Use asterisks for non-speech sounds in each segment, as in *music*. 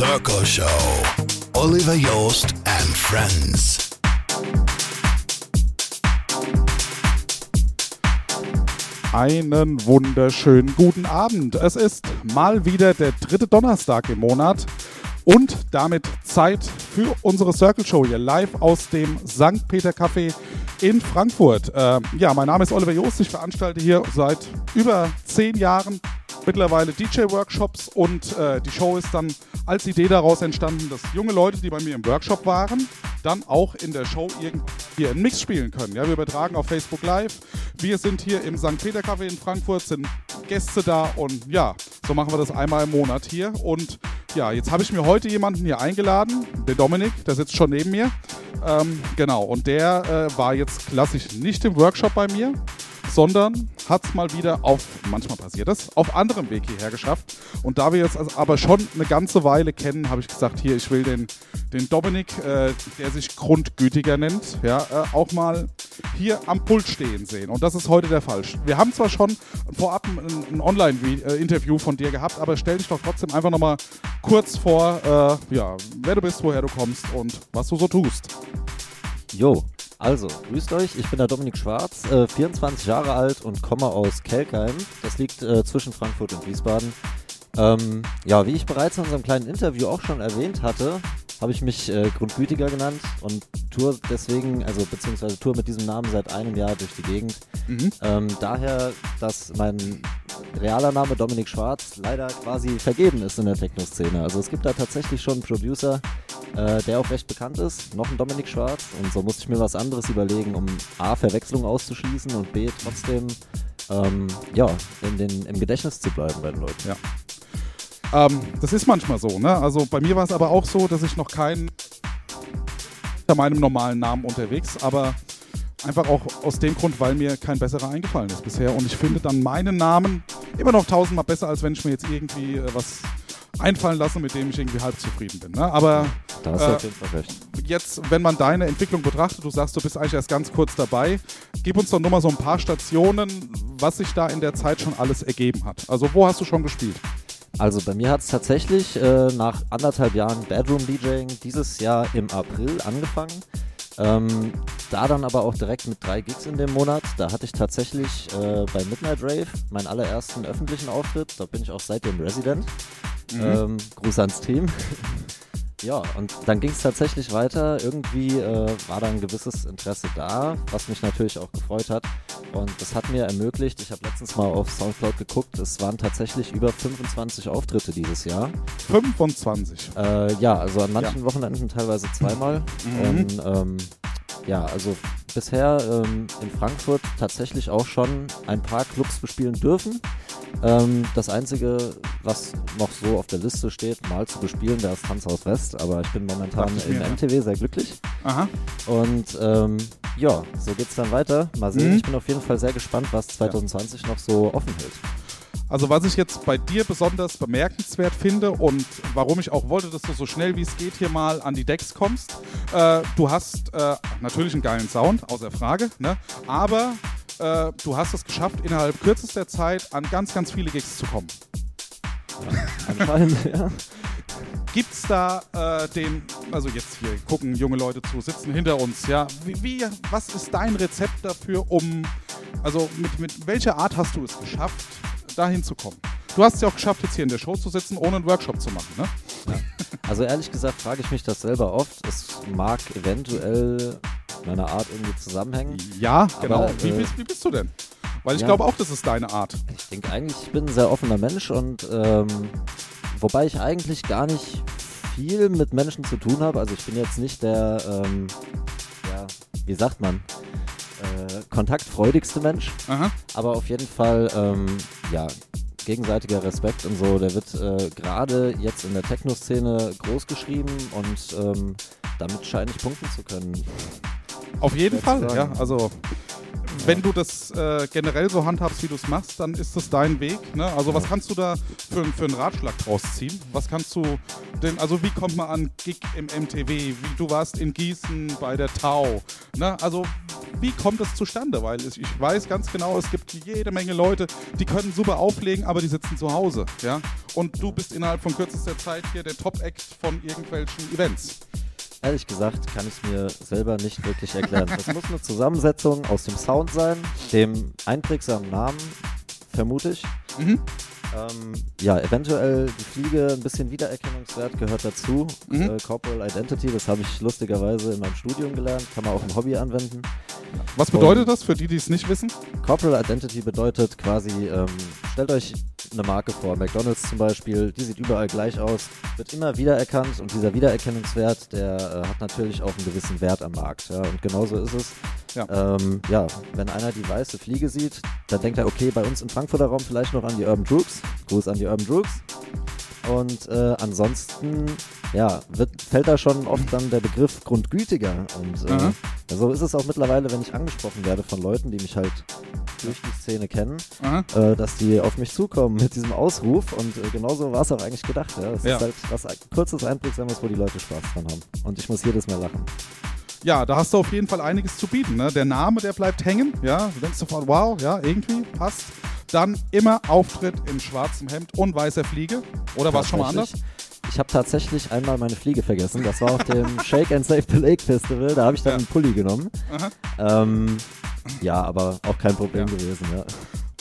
Circle Show. Oliver Joost and Friends. Einen wunderschönen guten Abend. Es ist mal wieder der dritte Donnerstag im Monat und damit Zeit für unsere Circle Show hier live aus dem St. Peter Café in Frankfurt. Äh, ja, mein Name ist Oliver Joost. Ich veranstalte hier seit über zehn Jahren mittlerweile DJ-Workshops und äh, die Show ist dann als Idee daraus entstanden, dass junge Leute, die bei mir im Workshop waren, dann auch in der Show irgendwie einen Mix spielen können. Ja, wir übertragen auf Facebook Live. Wir sind hier im St. Peter Café in Frankfurt, sind Gäste da und ja, so machen wir das einmal im Monat hier. Und ja, jetzt habe ich mir heute jemanden hier eingeladen, den Dominik, der sitzt schon neben mir. Ähm, genau, und der äh, war jetzt klassisch nicht im Workshop bei mir, sondern hat es mal wieder auf, manchmal passiert das, auf anderem Weg hierher geschafft. Und da wir jetzt also aber schon eine ganze Weile kennen, habe ich gesagt, hier, ich will den, den Dominik, äh, der sich Grundgütiger nennt, ja, äh, auch mal hier am Pult stehen sehen. Und das ist heute der Fall. Wir haben zwar schon vorab ein, ein Online-Interview von dir gehabt, aber stell dich doch trotzdem einfach nochmal kurz vor, äh, ja, wer du bist, woher du kommst und was du so tust. Jo, also, grüßt euch, ich bin der Dominik Schwarz, äh, 24 Jahre alt und komme aus Kelkheim. Das liegt äh, zwischen Frankfurt und Wiesbaden. Ähm, ja, wie ich bereits in unserem kleinen Interview auch schon erwähnt hatte, habe ich mich äh, Grundgütiger genannt und tour deswegen, also beziehungsweise tour mit diesem Namen seit einem Jahr durch die Gegend. Mhm. Ähm, daher, dass mein realer Name Dominik Schwarz leider quasi vergeben ist in der Techno-Szene. Also es gibt da tatsächlich schon einen Producer, äh, der auch recht bekannt ist, noch ein Dominik Schwarz und so musste ich mir was anderes überlegen, um A, Verwechslung auszuschließen und B, trotzdem ähm, ja, in den, im Gedächtnis zu bleiben bei den Leuten. Ja. Ähm, das ist manchmal so, ne? Also bei mir war es aber auch so, dass ich noch keinen unter meinem normalen Namen unterwegs, aber einfach auch aus dem Grund, weil mir kein besserer eingefallen ist bisher. Und ich finde dann meinen Namen immer noch tausendmal besser, als wenn ich mir jetzt irgendwie äh, was einfallen lasse, mit dem ich irgendwie halb zufrieden bin. Ne? Aber da hast du äh, auf jeden Fall recht. jetzt, wenn man deine Entwicklung betrachtet, du sagst, du bist eigentlich erst ganz kurz dabei, gib uns doch nur mal so ein paar Stationen, was sich da in der Zeit schon alles ergeben hat. Also wo hast du schon gespielt? Also bei mir hat es tatsächlich äh, nach anderthalb Jahren Bedroom DJing dieses Jahr im April angefangen. Ähm, da dann aber auch direkt mit drei Gigs in dem Monat. Da hatte ich tatsächlich äh, bei Midnight Rave meinen allerersten öffentlichen Auftritt. Da bin ich auch seitdem Resident. Mhm. Ähm, Gruß ans Team. Ja, und dann ging es tatsächlich weiter. Irgendwie äh, war da ein gewisses Interesse da, was mich natürlich auch gefreut hat. Und das hat mir ermöglicht, ich habe letztens mal auf Soundcloud geguckt, es waren tatsächlich über 25 Auftritte dieses Jahr. 25? Äh, ja, also an manchen ja. Wochenenden teilweise zweimal. Mhm. Und ähm, ja, also bisher ähm, in Frankfurt tatsächlich auch schon ein paar Clubs bespielen dürfen. Ähm, das Einzige, was noch so auf der Liste steht, mal zu bespielen, wäre das Tanzhaus West, aber ich bin momentan ich im mir, MTW sehr glücklich. Aha. Und ähm, ja, so geht's dann weiter. Mal sehen, mhm. ich bin auf jeden Fall sehr gespannt, was 2020 ja. noch so offen hält. Also was ich jetzt bei dir besonders bemerkenswert finde und warum ich auch wollte, dass du so schnell wie es geht hier mal an die Decks kommst, äh, du hast äh, natürlich einen geilen Sound, außer Frage, ne? aber äh, du hast es geschafft, innerhalb kürzester Zeit an ganz, ganz viele Gigs zu kommen. Ja, ja. Gibt es da äh, den, also jetzt hier gucken junge Leute zu, sitzen hinter uns, ja, wie, wie, was ist dein Rezept dafür, um, also mit, mit welcher Art hast du es geschafft, dahin zu kommen? Du hast es ja auch geschafft, jetzt hier in der Show zu sitzen, ohne einen Workshop zu machen, ne? Ja. Also ehrlich gesagt frage ich mich das selber oft. Es mag eventuell in einer Art irgendwie zusammenhängen. Ja, genau. Aber, wie, bist, wie, bist, du denn? Weil ich ja, glaube auch, das ist deine Art. Ich denke eigentlich, ich bin ein sehr offener Mensch und ähm, wobei ich eigentlich gar nicht viel mit Menschen zu tun habe. Also ich bin jetzt nicht der, ähm, ja, wie sagt man, äh, kontaktfreudigste Mensch. Aha. Aber auf jeden Fall, ähm, ja, gegenseitiger Respekt und so, der wird äh, gerade jetzt in der Techno-Szene groß geschrieben und ähm, damit scheine ich punkten zu können. Auf jeden Fall, ja. Also wenn du das äh, generell so handhabst, wie du es machst, dann ist das dein Weg. Ne? Also was kannst du da für, für einen Ratschlag draus ziehen? Was kannst du denn, also wie kommt man an Gig im MTV? Wie, du warst in Gießen bei der Tau. Ne? Also wie kommt das zustande? Weil ich, ich weiß ganz genau, es gibt jede Menge Leute, die können super auflegen, aber die sitzen zu Hause. Ja? Und du bist innerhalb von kürzester Zeit hier der Top-Act von irgendwelchen Events. Ehrlich gesagt kann ich es mir selber nicht wirklich erklären. Das muss eine Zusammensetzung aus dem Sound sein, dem einprägsamen Namen, vermute ich. Mhm. Ähm, ja, eventuell die Fliege, ein bisschen Wiedererkennungswert gehört dazu. Mhm. Äh, Corporal Identity, das habe ich lustigerweise in meinem Studium gelernt, kann man auch im Hobby anwenden. Was bedeutet das für die, die es nicht wissen? Corporal Identity bedeutet quasi, ähm, stellt euch eine Marke vor, McDonalds zum Beispiel, die sieht überall gleich aus, wird immer wiedererkannt und dieser Wiedererkennungswert, der äh, hat natürlich auch einen gewissen Wert am Markt. Ja, und genauso ist es. Ja. Ähm, ja, wenn einer die weiße Fliege sieht, dann denkt er, okay, bei uns im Frankfurter Raum vielleicht noch an die Urban Gruß an die Urban Droogs. Und äh, ansonsten, ja, wird, fällt da schon oft dann der Begriff grundgütiger. Und äh, Mhm. so ist es auch mittlerweile, wenn ich angesprochen werde von Leuten, die mich halt durch die Szene kennen, äh, dass die auf mich zukommen mit diesem Ausruf. Und äh, genauso war es auch eigentlich gedacht. Ja. Es Ja. ist halt was kurzes, einprägsames, wo die Leute Spaß dran haben. Und ich muss jedes Mal lachen. Ja, da hast du auf jeden Fall einiges zu bieten. Ne? Der Name, der bleibt hängen. Ja, du denkst sofort, wow, ja, irgendwie passt. Dann immer Auftritt in schwarzem Hemd und weißer Fliege. Oder war es schon mal anders? Ich habe tatsächlich einmal meine Fliege vergessen. Das war auf dem *laughs* Shake and Save the Lake Festival. Da habe ich dann Ja. einen Pulli genommen. Ähm, ja, aber auch kein Problem Ja. gewesen. Ja.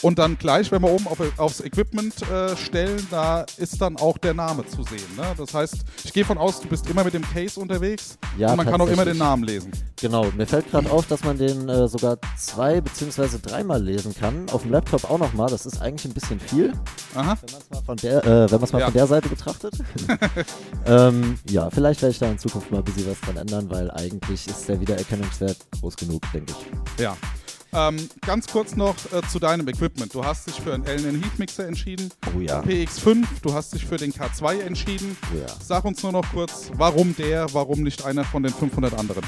Und dann gleich, wenn wir oben auf, aufs Equipment äh, stellen, da ist dann auch der Name zu sehen. Ne? Das heißt, ich gehe von aus, du bist immer mit dem Case unterwegs Ja, und man kann auch immer den Namen lesen. Genau, mir fällt gerade auf, dass man den äh, sogar zwei beziehungsweise dreimal lesen kann. Auf dem Laptop auch nochmal. Das ist eigentlich ein bisschen viel, Aha. wenn man es mal von der, äh, wenn mal Ja. von der Seite betrachtet. *laughs* ähm, ja, vielleicht werde ich da in Zukunft mal ein bisschen was dran ändern, weil eigentlich ist der Wiedererkennungswert groß genug, denke ich. Ja. Ähm, ganz kurz noch äh, zu deinem Equipment. Du hast dich für einen LN Heat Mixer entschieden. Oh ja. PX5, du hast dich für den K2 entschieden. Oh ja. Sag uns nur noch kurz, warum der, warum nicht einer von den 500 anderen?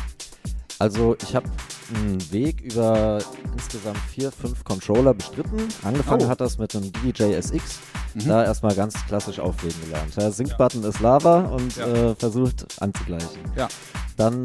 Also ich habe einen Weg über insgesamt vier, fünf Controller bestritten. Angefangen Oh. hat das mit einem DJI SX. Mhm. Da erstmal ganz klassisch auflegen gelernt. Der Sync-Button ist Lava und Ja. äh, versucht anzugleichen. Ja. Dann,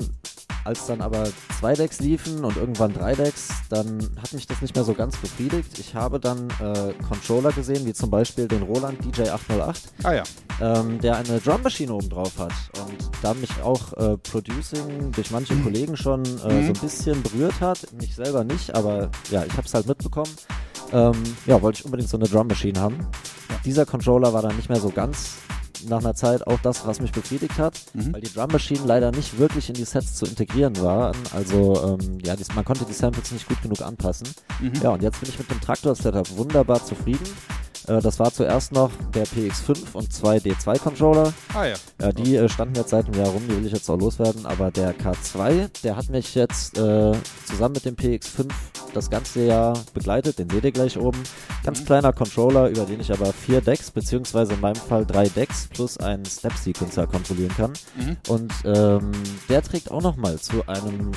als dann aber zwei Decks liefen und irgendwann drei Decks, dann hat mich das nicht mehr so ganz befriedigt. Ich habe dann äh, Controller gesehen, wie zum Beispiel den Roland DJ 808 Ah ja. ähm, der eine Drummaschine oben drauf hat und da mich auch äh, Producing durch manche Kollegen schon äh, so Mhm. ein bisschen berührt hat. Mich selber nicht, aber ja, ich habe es halt mitbekommen. Ähm, ja, wollte ich unbedingt so eine Drummaschine haben. Dieser Controller war dann nicht mehr so ganz nach einer Zeit auch das, was mich befriedigt hat, Mhm. weil die Drummaschinen leider nicht wirklich in die Sets zu integrieren waren. Also ähm, ja, dies, man konnte die Samples nicht gut genug anpassen. Mhm. Ja, und jetzt bin ich mit dem Traktor-Setup wunderbar zufrieden. Äh, das war zuerst noch der PX5 und zwei D2-Controller. Ah ja. Ja, die äh, standen jetzt seit einem Jahr rum, die will ich jetzt auch loswerden. Aber der K2, der hat mich jetzt äh, zusammen mit dem PX5 das ganze Jahr begleitet. Den seht ihr gleich oben. Ganz kleiner Controller, über den ich aber vier Decks, beziehungsweise in meinem Fall drei Decks plus einen Step-Sequencer kontrollieren kann. Mhm. Und ähm, der trägt auch nochmal zu einem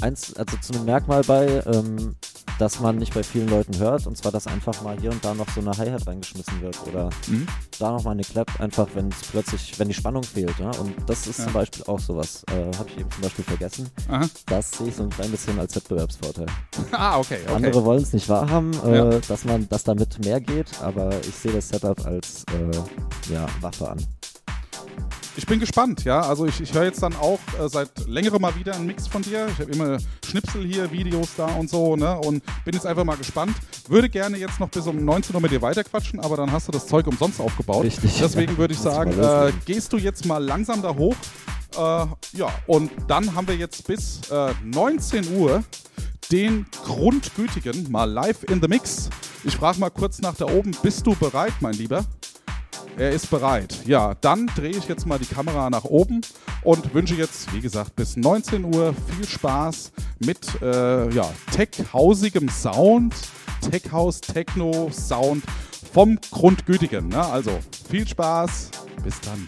eins, also zu einem Merkmal bei, ähm, das man nicht bei vielen Leuten hört, und zwar, dass einfach mal hier und da noch so eine Hi-Hat reingeschmissen wird oder Mhm. da noch mal eine Clap, einfach wenn es plötzlich, wenn die Spannung fehlt. Ja? Und das ist Ja. zum Beispiel auch sowas, äh, habe ich eben zum Beispiel vergessen. Aha. Das sehe ich so ein klein bisschen als Wettbewerbsvorteil. *laughs* Ah, okay, okay. Andere wollen es nicht wahrhaben, äh, Ja. dass man, dass damit mehr geht, aber ich sehe das Setup als äh, ja, Waffe an. Ich bin gespannt, ja. Also ich, ich höre jetzt dann auch äh, seit längerem mal wieder einen Mix von dir. Ich habe immer Schnipsel hier, Videos da und so, ne? Und bin jetzt einfach mal gespannt. Würde gerne jetzt noch bis um 19 Uhr mit dir weiterquatschen, aber dann hast du das Zeug umsonst aufgebaut. Richtig. Deswegen würde ich sagen, äh, gehst du jetzt mal langsam da hoch. Äh, ja, und dann haben wir jetzt bis äh, 19 Uhr den Grundgütigen mal live in the Mix. Ich frage mal kurz nach da oben, bist du bereit, mein Lieber? Er ist bereit. Ja, dann drehe ich jetzt mal die Kamera nach oben und wünsche jetzt, wie gesagt, bis 19 Uhr viel Spaß mit äh, ja, tech-hausigem Sound, Tech-House, Techno-Sound vom Grundgütigen. Ne? Also viel Spaß, bis dann.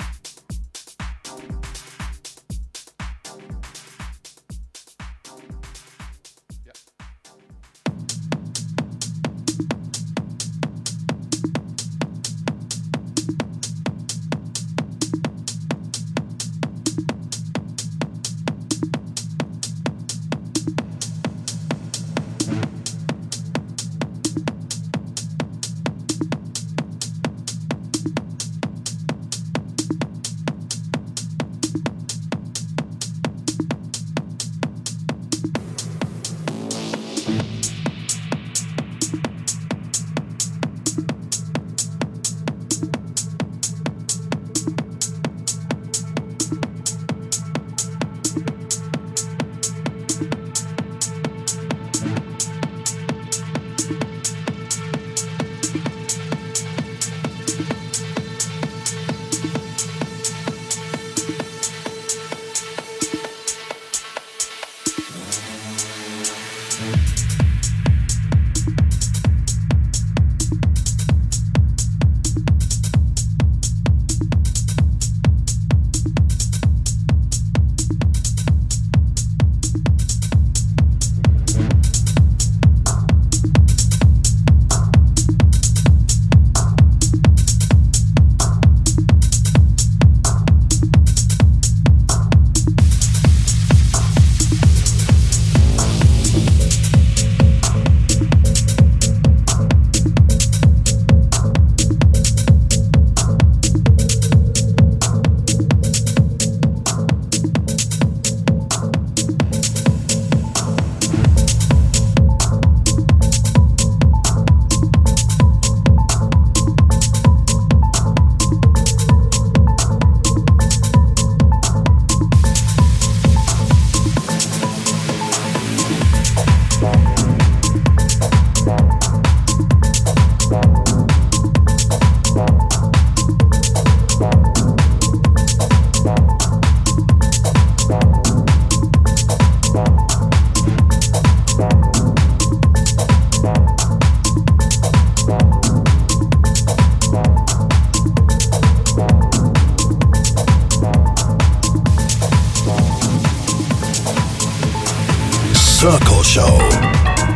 Show.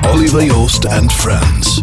Oliver Joost and Friends.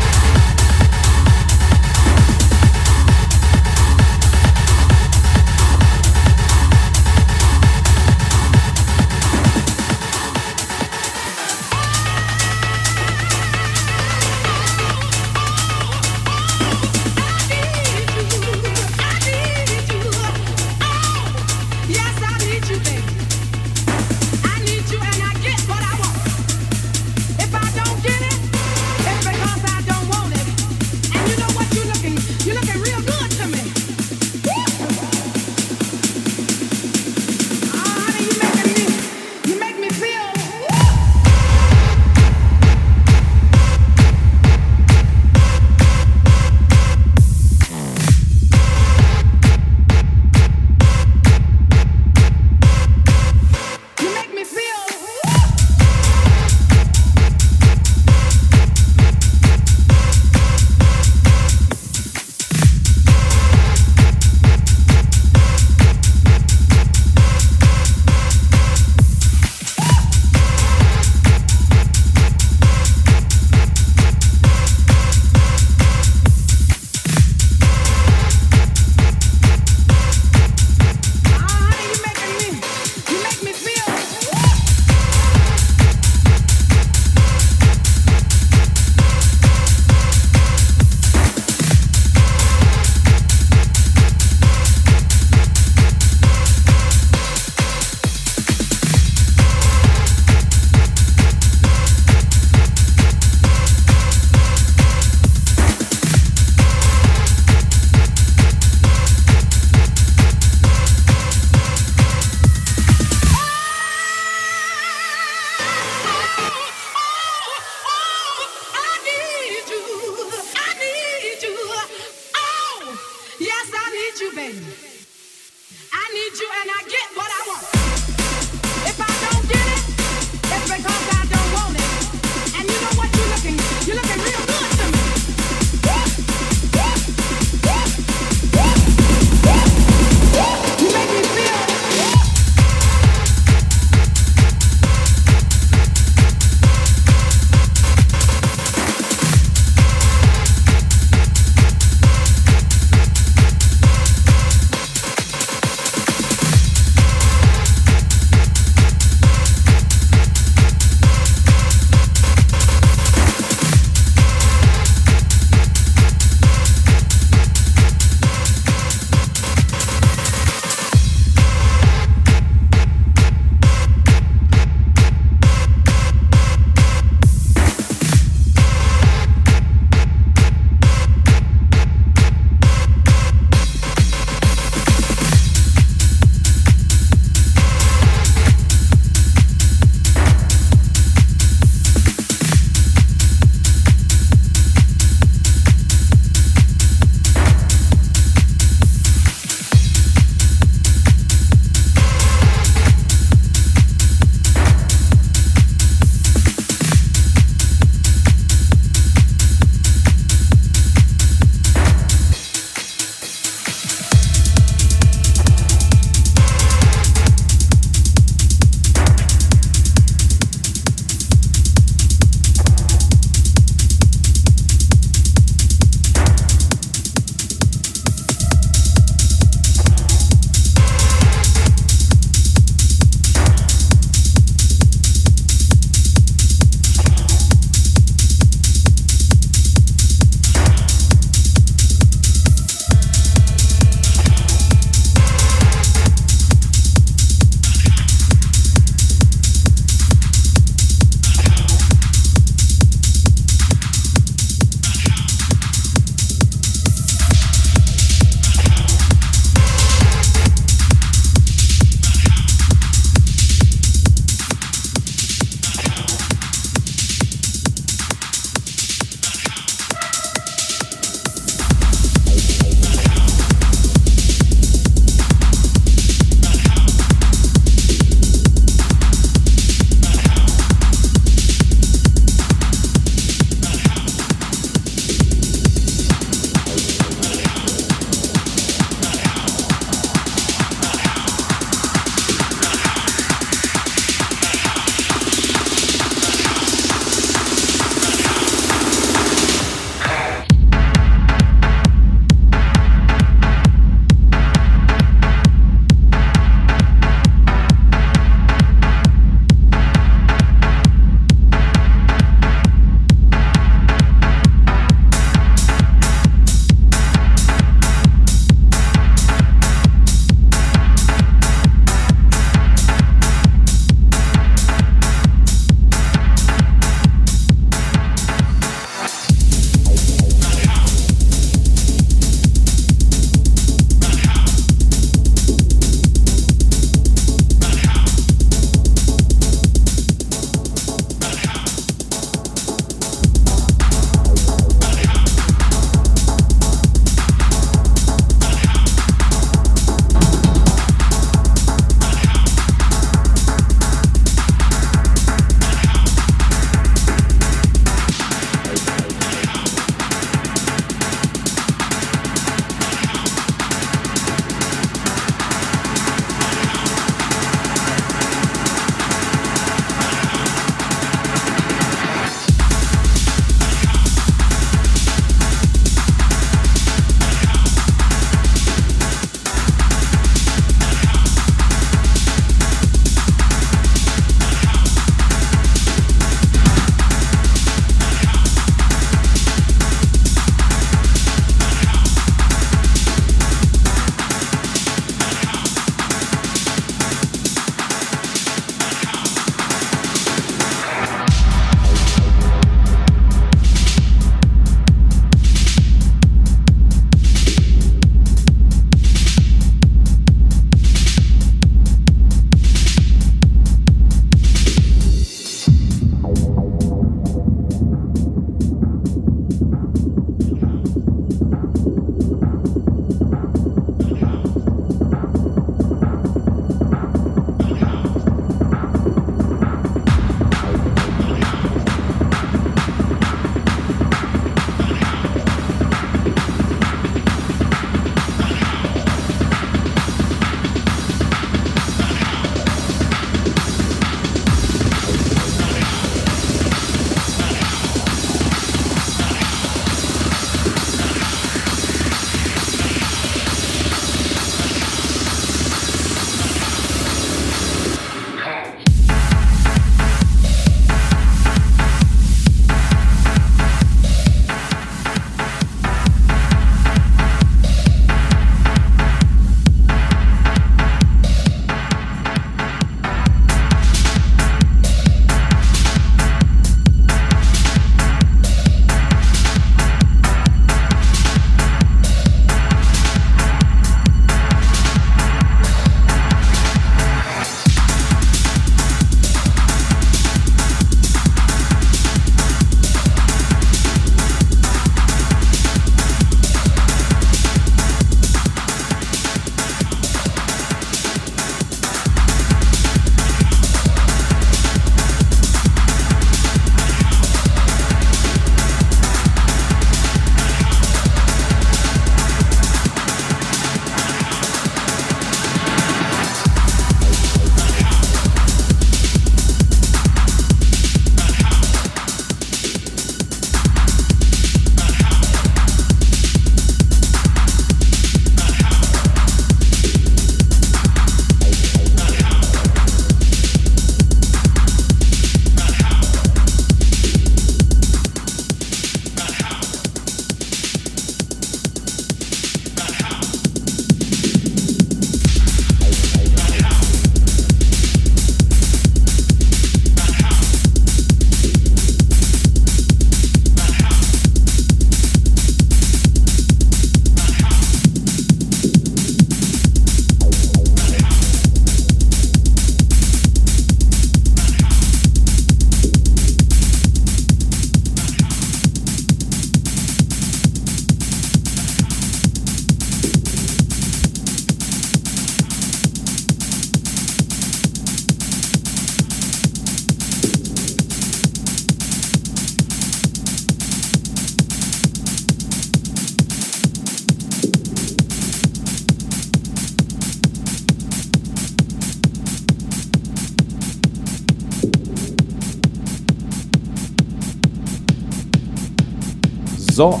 So.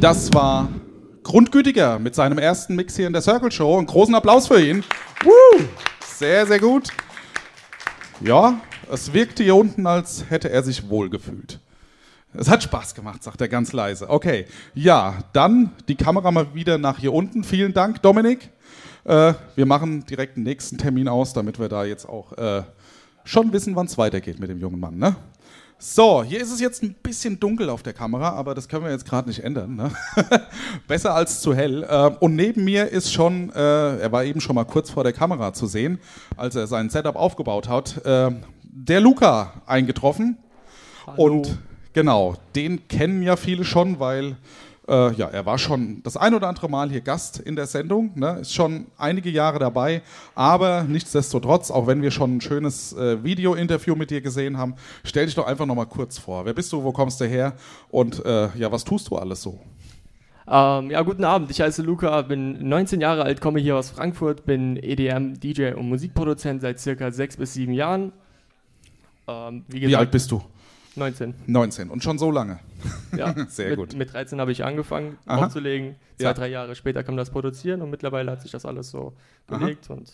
Das war Grundgütiger mit seinem ersten Mix hier in der Circle Show. Einen großen Applaus für ihn. Woo! Sehr, sehr gut. Ja, es wirkte hier unten, als hätte er sich wohlgefühlt. Es hat Spaß gemacht, sagt er ganz leise. Okay, ja, dann die Kamera mal wieder nach hier unten. Vielen Dank, Dominik. Äh, wir machen direkt den nächsten Termin aus, damit wir da jetzt auch äh, schon wissen, wann es weitergeht mit dem jungen Mann. Ne? So, hier ist es jetzt ein bisschen dunkel auf der Kamera, aber das können wir jetzt gerade nicht ändern. Ne? *laughs* Besser als zu hell. Äh, und neben mir ist schon, äh, er war eben schon mal kurz vor der Kamera zu sehen, als er sein Setup aufgebaut hat, äh, der Luca eingetroffen. Hallo. Und genau, den kennen ja viele schon, weil äh, ja, er war schon das ein oder andere Mal hier Gast in der Sendung, ne? ist schon einige Jahre dabei, aber nichtsdestotrotz, auch wenn wir schon ein schönes äh, Video-Interview mit dir gesehen haben, stell dich doch einfach nochmal kurz vor. Wer bist du, wo kommst du her und äh, ja, was tust du alles so? Ähm, ja, guten Abend. Ich heiße Luca, bin 19 Jahre alt, komme hier aus Frankfurt, bin EDM, DJ und Musikproduzent seit circa sechs bis sieben Jahren. Ähm, wie, Wie alt bist du? 19. 19 und schon so lange. Ja. *laughs* Sehr mit, gut. Mit 13 habe ich angefangen Aha. aufzulegen. Zwei, Ja. drei Jahre später kam das Produzieren und mittlerweile hat sich das alles so Aha. gelegt und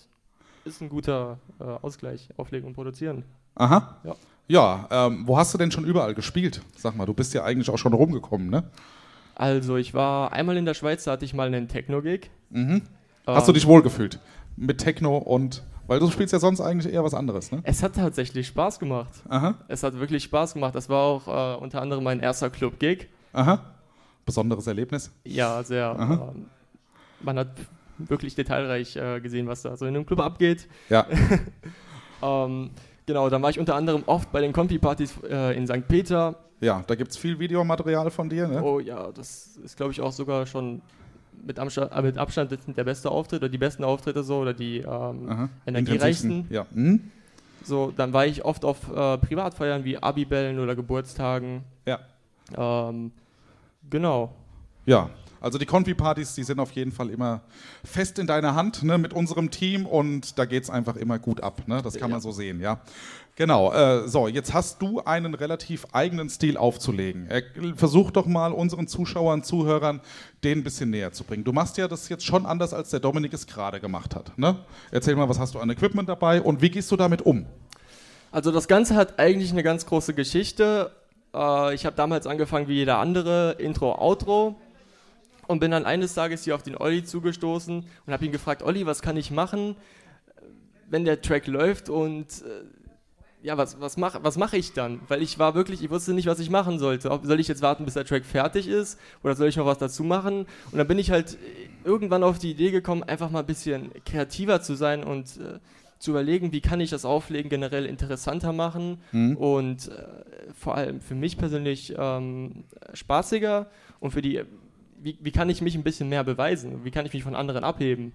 ist ein guter äh, Ausgleich, Auflegen und Produzieren. Aha. Ja. Ja, ähm, wo hast du denn schon überall gespielt? Sag mal, du bist ja eigentlich auch schon rumgekommen, ne? Also, ich war einmal in der Schweiz, da hatte ich mal einen Techno-Gig. Mhm. Hast du Ähm, dich wohlgefühlt mit Techno und weil du spielst ja sonst eigentlich eher was anderes, ne? Es hat tatsächlich Spaß gemacht. Aha, Es hat wirklich Spaß gemacht. Das war auch äh, unter anderem mein erster Club-Gig. aha. Besonderes Erlebnis. Ja, sehr. Aha. Ähm, man hat wirklich detailreich äh, gesehen, was da so in einem Club abgeht. Ja. *laughs* Ähm, genau, dann war ich unter anderem oft bei den Confi-Partys äh, in St. Peter. Ja, da gibt es viel Videomaterial von dir, ne? Oh ja, das ist, glaube ich, auch sogar schon mit, Abstand, äh, mit Abstand der beste Auftritt oder die besten Auftritte so oder die ähm, energiereichsten. Ja. Hm? So, dann war ich oft auf äh, Privatfeiern wie Abibellen oder Geburtstagen. Ja. Ähm, genau. Ja. Also die Konfi-Partys, die sind auf jeden Fall immer fest in deiner Hand ne, mit unserem Team und da geht es einfach immer gut ab. Ne? Das kann man Ja. so sehen, ja. Genau. Äh, so, jetzt hast du einen relativ eigenen Stil aufzulegen. Er, versuch doch mal unseren Zuschauern, Zuhörern, den ein bisschen näher zu bringen. Du machst ja das jetzt schon anders, als der Dominik es gerade gemacht hat. Ne? Erzähl mal, was hast du an Equipment dabei und wie gehst du damit um? Also das Ganze hat eigentlich eine ganz große Geschichte. Äh, ich habe damals angefangen wie jeder andere, Intro, Outro. Und bin dann eines Tages hier auf den Olli zugestoßen und habe ihn gefragt, Olli, was kann ich machen, wenn der Track läuft und äh, ja, was, was mache was mach ich dann? Weil ich war wirklich, ich wusste nicht, was ich machen sollte. Ob, soll ich jetzt warten, bis der Track fertig ist oder soll ich noch was dazu machen? Und dann bin ich halt irgendwann auf die Idee gekommen, einfach mal ein bisschen kreativer zu sein und äh, zu überlegen, wie kann ich das Auflegen generell interessanter machen und äh, vor allem für mich persönlich ähm, spaßiger und für die, wie, wie kann ich mich ein bisschen mehr beweisen? Wie kann ich mich von anderen abheben?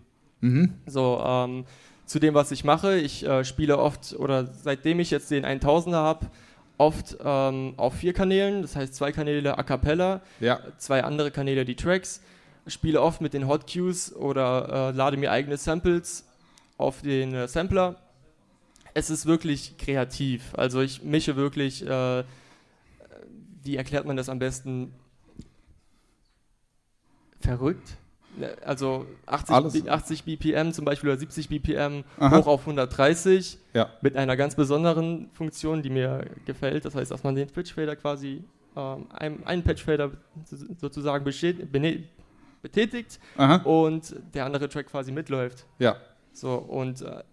So, ähm, zu dem, was ich mache, ich äh, spiele oft oder seitdem ich jetzt den 1000er habe, oft ähm, auf vier Kanälen, das heißt zwei Kanäle a cappella, Ja. zwei andere Kanäle die Tracks, spiele oft mit den Hot Cues oder äh, lade mir eigene Samples auf den äh, Sampler. Es ist wirklich kreativ. Also ich mische wirklich, äh, wie erklärt man das am besten? Verrückt. Ne, Also 80, Alles. B- 80 BPM zum Beispiel oder 70 BPM Aha. hoch auf 130 Ja. mit einer ganz besonderen Funktion, die mir gefällt. Das heißt, dass man den Pitchfader quasi, ähm, einen, einen Pitchfader sozusagen bestät- bene- betätigt Aha. und der andere Track quasi mitläuft. Ja. So, und äh,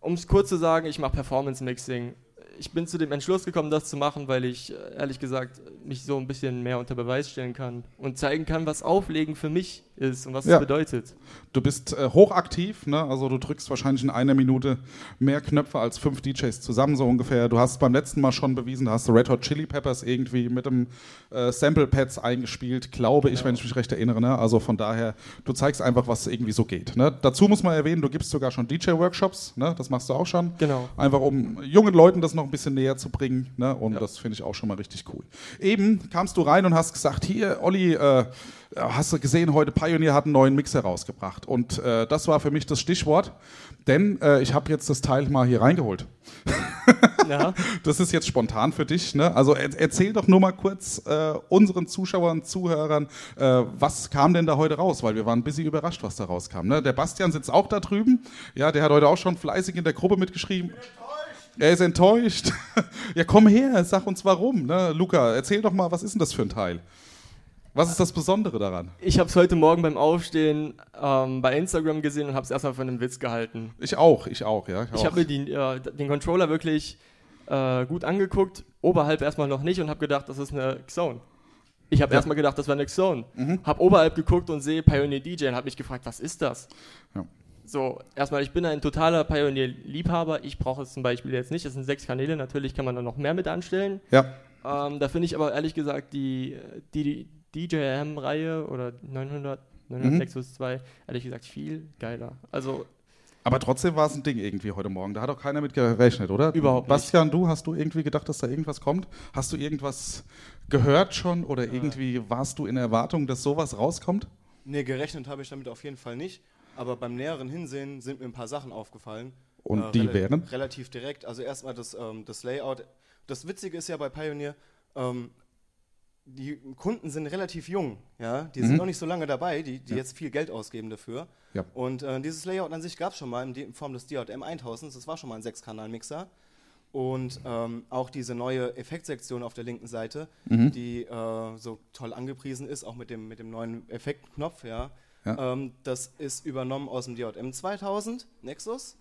um es kurz zu sagen, ich mache Performance Mixing. Ich bin zu dem Entschluss gekommen, das zu machen, weil ich äh, ehrlich gesagt mich so ein bisschen mehr unter Beweis stellen kann und zeigen kann, was Auflegen für mich ist und was Ja. es bedeutet. Du bist äh, hochaktiv, ne? also du drückst wahrscheinlich in einer Minute mehr Knöpfe als fünf DJs zusammen, so ungefähr. Du hast beim letzten Mal schon bewiesen, da hast du Red Hot Chili Peppers irgendwie mit dem äh, Sample Pads eingespielt, glaube ich, Genau. wenn ich mich recht erinnere. Ne? Also von daher, du zeigst einfach, was irgendwie so geht. Ne? Dazu muss man erwähnen, du gibst sogar schon DJ-Workshops, ne? das machst du auch schon. Genau. Einfach um jungen Leuten das noch ein bisschen näher zu bringen. Ne? Und Ja. das finde ich auch schon mal richtig cool. Eben kamst du rein und hast gesagt, hier, Olli, äh, hast du gesehen, heute Pioneer hat einen neuen Mixer rausgebracht. Und äh, das war für mich das Stichwort, denn äh, ich habe jetzt das Teil mal hier reingeholt. *laughs* Ja. Das ist jetzt spontan für dich. Ne? Also er, erzähl doch nur mal kurz äh, unseren Zuschauern, Zuhörern, äh, was kam denn da heute raus? Weil wir waren ein bisschen überrascht, was da rauskam. Ne? Der Bastian sitzt auch da drüben. Ja, der hat heute auch schon fleißig in der Gruppe mitgeschrieben. Er ist enttäuscht. *laughs* ja, komm her, sag uns warum. Ne? Luca, erzähl doch mal, was ist denn das für ein Teil? Was ist das Besondere daran? Ich habe es heute Morgen beim Aufstehen ähm, bei Instagram gesehen und habe es erstmal für einen Witz gehalten. Ich auch, ich auch, ja. Ich auch. habe mir die, äh, den Controller wirklich äh, gut angeguckt, oberhalb erstmal noch nicht und habe gedacht, das ist eine Xone. Ich habe Ja. erstmal gedacht, das wäre eine Xone. Habe oberhalb geguckt und sehe Pioneer DJ und habe mich gefragt, was ist das? Ja. So, erstmal, ich bin ein totaler Pioneer-Liebhaber. Ich brauche es zum Beispiel jetzt nicht. Es sind sechs Kanäle, natürlich kann man da noch mehr mit anstellen. ja. Ähm, da finde ich aber ehrlich gesagt die, die, die DJM-Reihe oder 900, 906 plus 2, ehrlich gesagt viel geiler. Also Aber trotzdem war es ein Ding irgendwie heute Morgen. Da hat auch keiner mit gerechnet, oder? Überhaupt nicht. Bastian, du hast du irgendwie gedacht, dass da irgendwas kommt? Hast du irgendwas gehört schon oder irgendwie warst du in Erwartung, dass sowas rauskommt? Nee, gerechnet habe ich damit auf jeden Fall nicht. Aber beim näheren Hinsehen sind mir ein paar Sachen aufgefallen. Äh, Und die rela- wären? Relativ direkt. Also erstmal das, ähm, das Layout. Das Witzige ist ja bei Pioneer, ähm, die Kunden sind relativ jung, ja. Die sind noch nicht so lange dabei, die, die jetzt viel Geld ausgeben dafür. Ja. Und äh, dieses Layout an sich gab es schon mal in, in Form des DJM 1000. Das war schon mal ein Sechskanal-Mixer. Und ähm, auch diese neue Effektsektion auf der linken Seite, die äh, so toll angepriesen ist, auch mit dem, mit dem neuen Effektknopf, ja. Ja. Ähm, das ist übernommen aus dem DJM 2000 Nexus.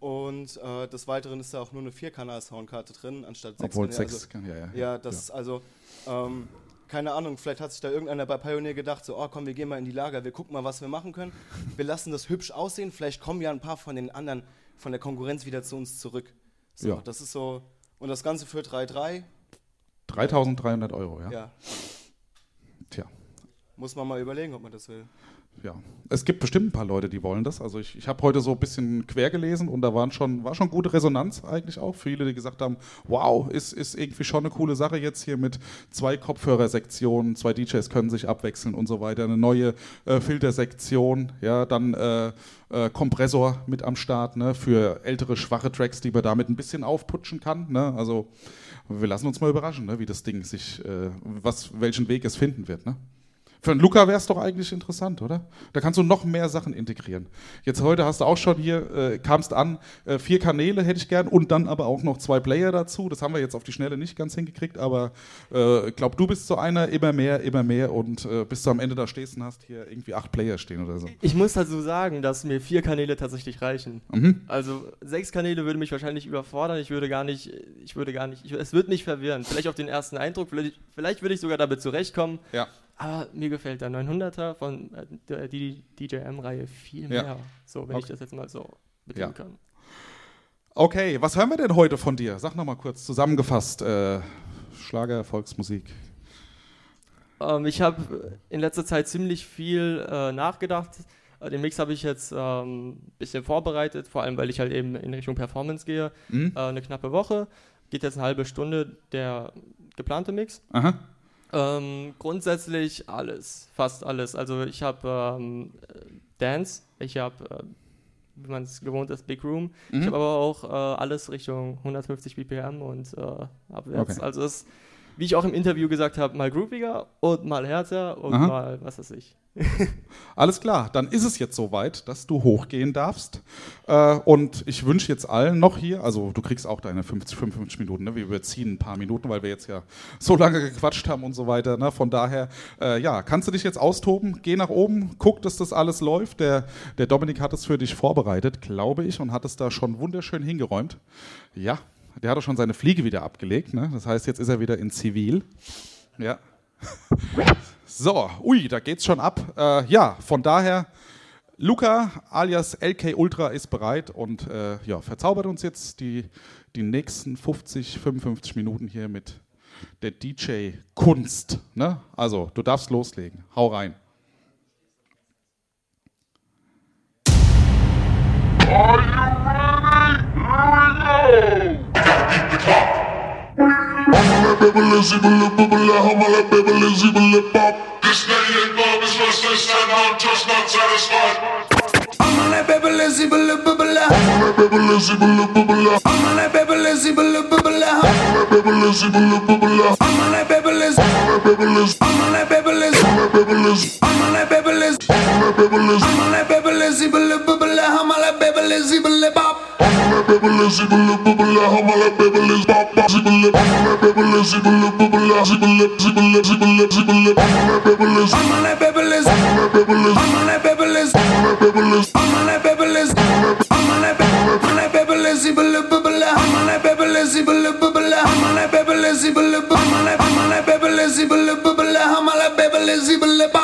Und äh, des Weiteren ist da auch nur eine Vierkanal-Soundkarte drin, anstatt sechs Obwohl sechs kann, ja, ja. Ja, das ist also, ähm, keine Ahnung, vielleicht hat sich da irgendeiner bei Pioneer gedacht, so, oh komm, wir gehen mal in die Lager, wir gucken mal, was wir machen können. Wir lassen das hübsch aussehen, vielleicht kommen ja ein paar von den anderen, von der Konkurrenz wieder zu uns zurück. So, Ja. das ist so, und das Ganze für 3,3, 3300 Euro, ja. ja, Tja. muss man mal überlegen, ob man das will. Ja, es gibt bestimmt ein paar Leute, die wollen das. Also ich, ich habe heute so ein bisschen quer gelesen und da waren schon, war schon gute Resonanz eigentlich auch. Viele, die gesagt haben, wow, ist, ist irgendwie schon eine coole Sache jetzt hier mit zwei Kopfhörersektionen, zwei DJs können sich abwechseln und so weiter, eine neue äh, Filtersektion, ja, dann äh, äh, Kompressor mit am Start, ne, für ältere, schwache Tracks, die man damit ein bisschen aufputschen kann. Ne? Also wir lassen uns mal überraschen, ne, wie das Ding sich, äh, was, welchen Weg es finden wird. Ne? Für einen Luca wäre es doch eigentlich interessant, oder? Da kannst du noch mehr Sachen integrieren. Jetzt heute hast du auch schon hier, äh, kamst an, äh, vier Kanäle hätte ich gern und dann aber auch noch zwei Player dazu. Das haben wir jetzt auf die Schnelle nicht ganz hingekriegt, aber äh, ich glaube, du bist so einer, immer mehr, immer mehr und äh, bis du am Ende da stehst und hast hier irgendwie acht Player stehen oder so. ich muss dazu sagen, dass mir vier Kanäle tatsächlich reichen. Mhm. Also sechs Kanäle würde mich wahrscheinlich überfordern. Ich würde gar nicht, ich würde gar nicht, ich, es wird mich verwirren. Vielleicht auf den ersten Eindruck, vielleicht, vielleicht würde ich sogar damit zurechtkommen. Ja. Aber mir gefällt der 900er von äh, der DJM-Reihe viel Ja. mehr. So, wenn ich Okay. das jetzt mal so bedienen Ja. kann. Okay, was hören wir denn heute von dir? Sag noch mal kurz zusammengefasst. Äh, Schlager, Volksmusik. Ähm, ich habe in letzter Zeit ziemlich viel äh, nachgedacht. Äh, Den Mix habe ich jetzt ein ähm, bisschen vorbereitet, vor allem weil ich halt eben in Richtung Performance gehe. Mhm. Äh, eine knappe Woche. Geht jetzt eine halbe Stunde der geplante Mix. Aha. Ähm, grundsätzlich alles, fast alles. Also ich habe ähm, äh, Dance, ich habe, äh, wie man es gewohnt ist, Big Room. Ich Mhm. habe aber auch äh, alles Richtung 150 BPM und äh, abwärts. Okay. Also es ist, wie ich auch im Interview gesagt habe, mal grooviger und mal härter und Aha. mal was weiß ich. *laughs* Alles klar, dann ist es jetzt soweit, dass du hochgehen darfst. Äh, und ich wünsche jetzt allen noch hier, also du kriegst auch deine 50, 55 Minuten, ne? wir überziehen ein paar Minuten, weil wir jetzt ja so lange gequatscht haben und so weiter. Ne? Von daher, äh, ja, kannst du dich jetzt austoben, geh nach oben, guck, dass das alles läuft. Der, der Dominik hat es für dich vorbereitet, glaube ich, und hat es da schon wunderschön hingeräumt. Ja, der hat auch schon seine Fliege wieder abgelegt, ne? das heißt, jetzt ist er wieder in Zivil. Ja. *laughs* So, ui, da geht's schon ab. Äh, ja, von daher, Luca alias LK Ultra ist bereit und äh, ja, verzaubert uns jetzt die, die nächsten 50, 55 Minuten hier mit der DJ-Kunst. Ne? Also, du darfst loslegen. Hau rein. This day bubble zibble bubble humble bubble zibble pop. This million bomb is restless and I'm just not satisfied. I'm on a bubble zibble bubble. I'm on a bubble zibble bubble. I'm on a bubble zibble bubble. I'm on a bubble zibble bubble. I'm on a bubble. I'm on a bubble. I'm on a bubble. I'm on a bubble bibbles. Hamala bibbles. Hamala bibbles. Bibble bibble. Hamala bibbles. Bibble bop. Hamala bibbles. Bibble bibble. Hamala bibbles. Bop bop. Bibble. Hamala bibbles. Bibble bibble. Bibble bibble. Bibble bibble. Hamala bibbles. Hamala bibbles. Hamala bibbles. Hamala bibbles. Hamala bibbles. Hamala bibbles. Hamala bibbles. Hamala bibbles. Bibble bibble. Hamala bibbles. Bibble bibble. Hamala bibbles. Bibble bibble. Hamala bibbles. Bibble bibble. Hamala bibbles. Bibble bibble.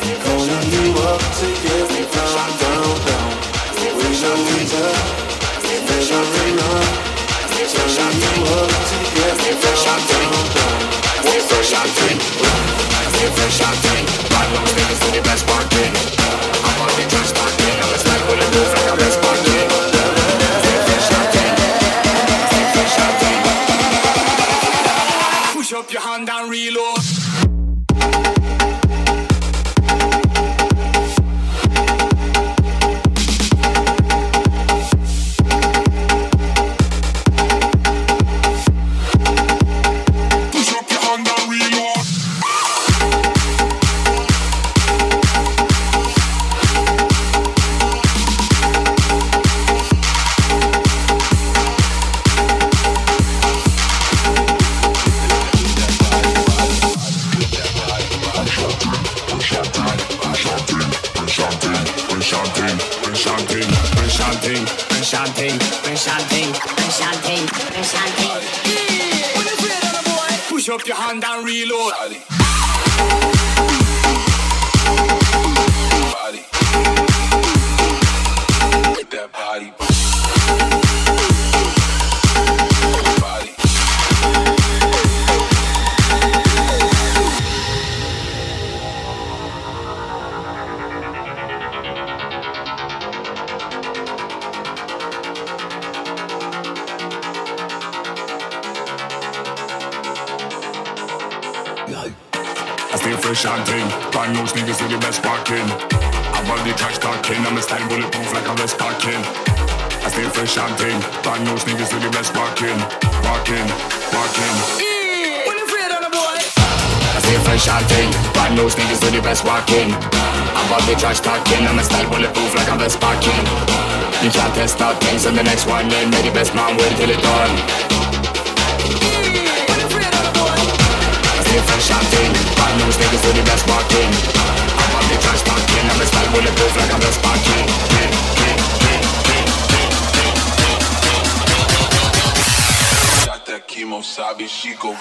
Pulling you up to get me from down, down. We know each other, measuring up. Turning you up to get me from down, down. What's the shanty? What's the shanty? Bad long things to the best party. I'm on the trash party. I'm a snack with a move like best party. your hand and reload. Your hand and reload. best walking. I bought the trash talking, I'm a style bulletproof like I'm best parking. You can't test out things and the next one in, maybe best man wait till it dawn. Still fresh shouting, bad news niggas do the best walking. I bought the trash talking, I'm a style bulletproof like I'm best parking. Até que não sabe, Chico.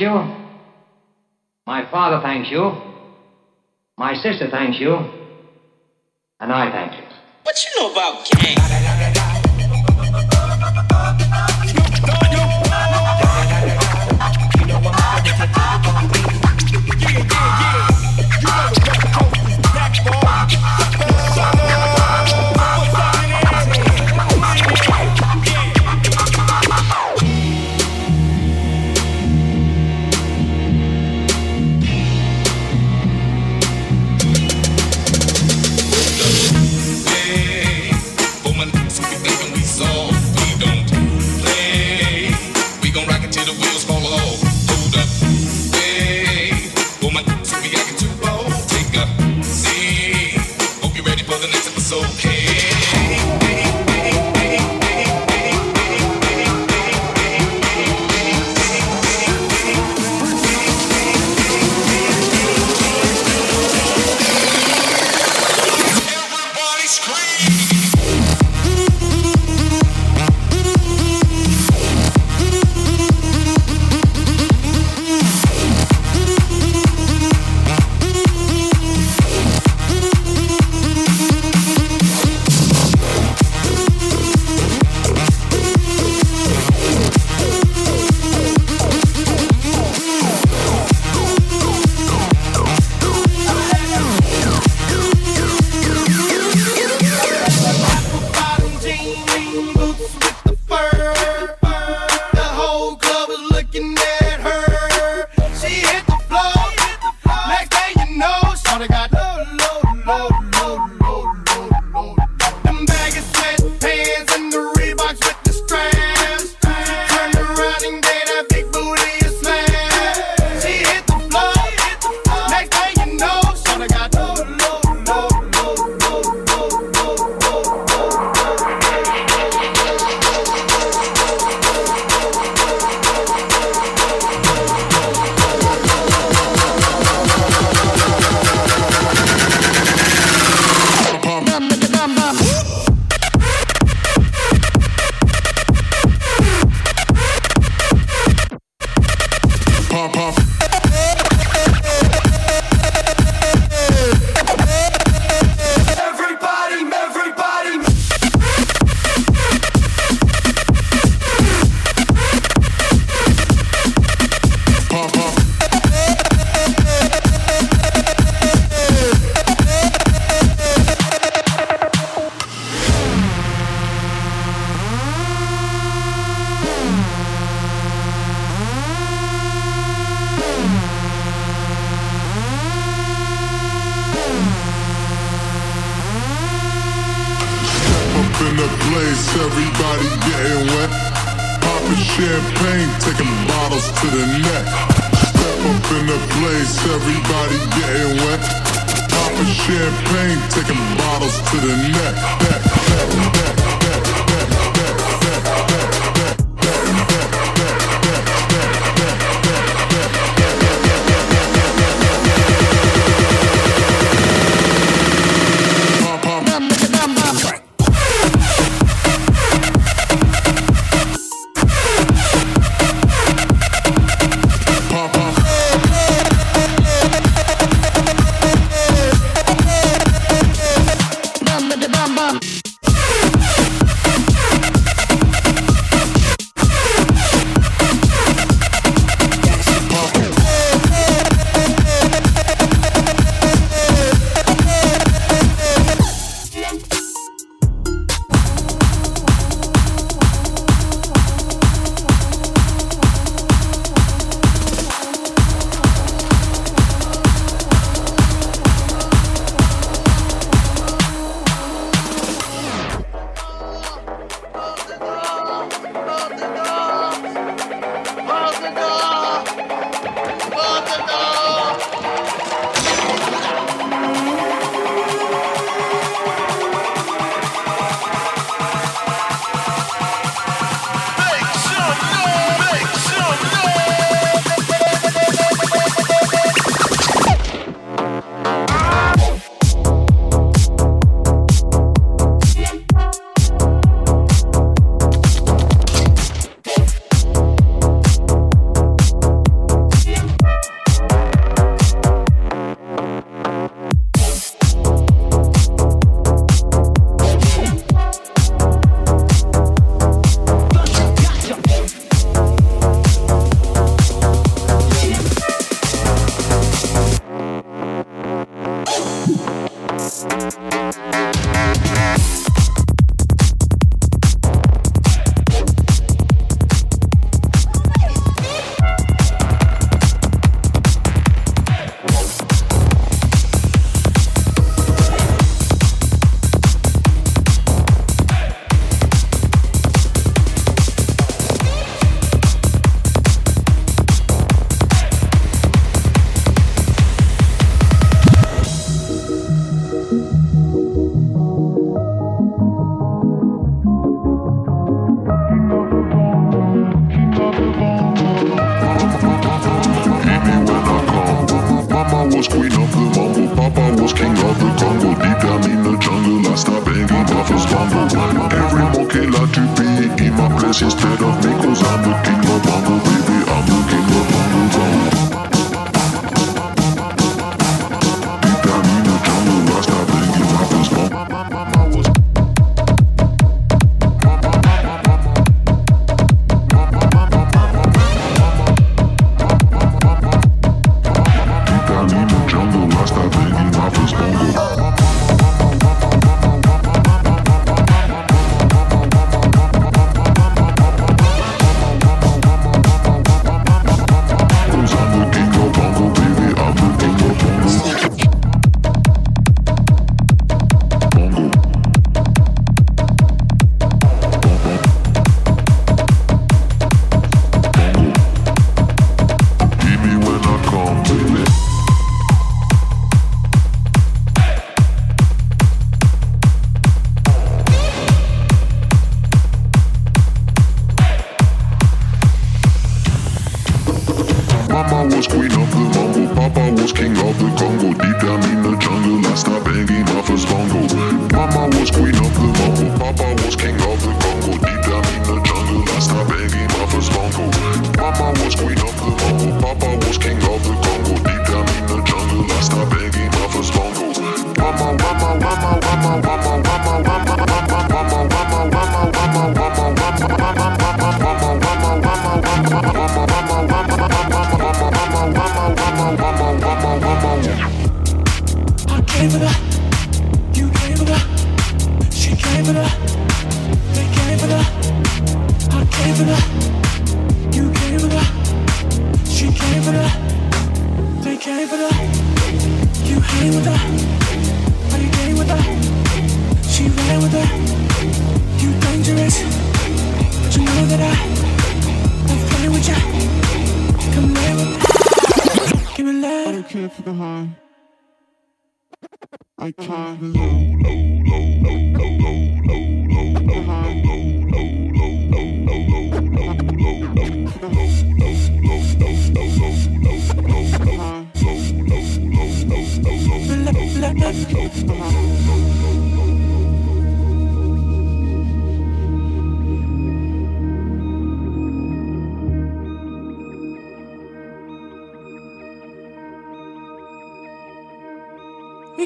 все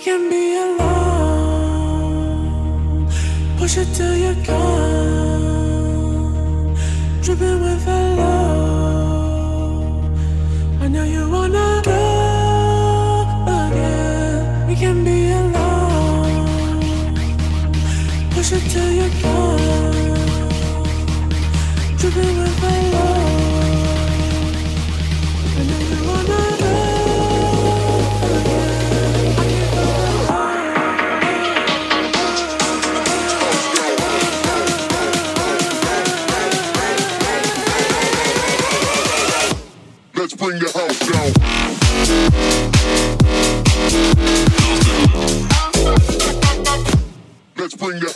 can be alone. Push it till you're gone. Dripping with hello. Let's bring the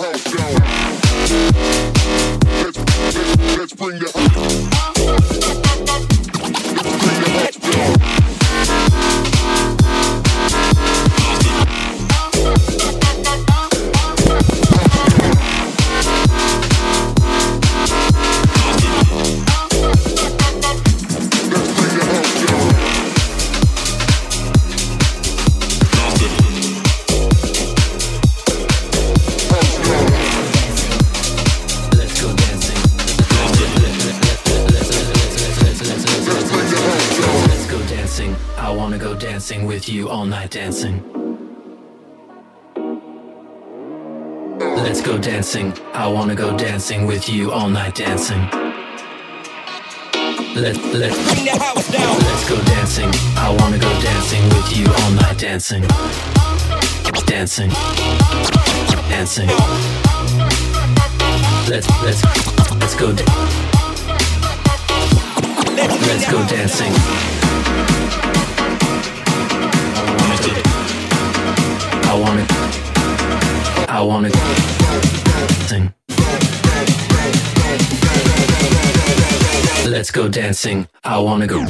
dancing. I wanna go dancing with you all night dancing. Let let bring the house down. Let's go dancing. I wanna go dancing with you all night dancing. Dancing. Dancing. Let's let's let's go. Let's go dancing. I wanna. I wanna. Sing. Let's go dancing. I wanna go.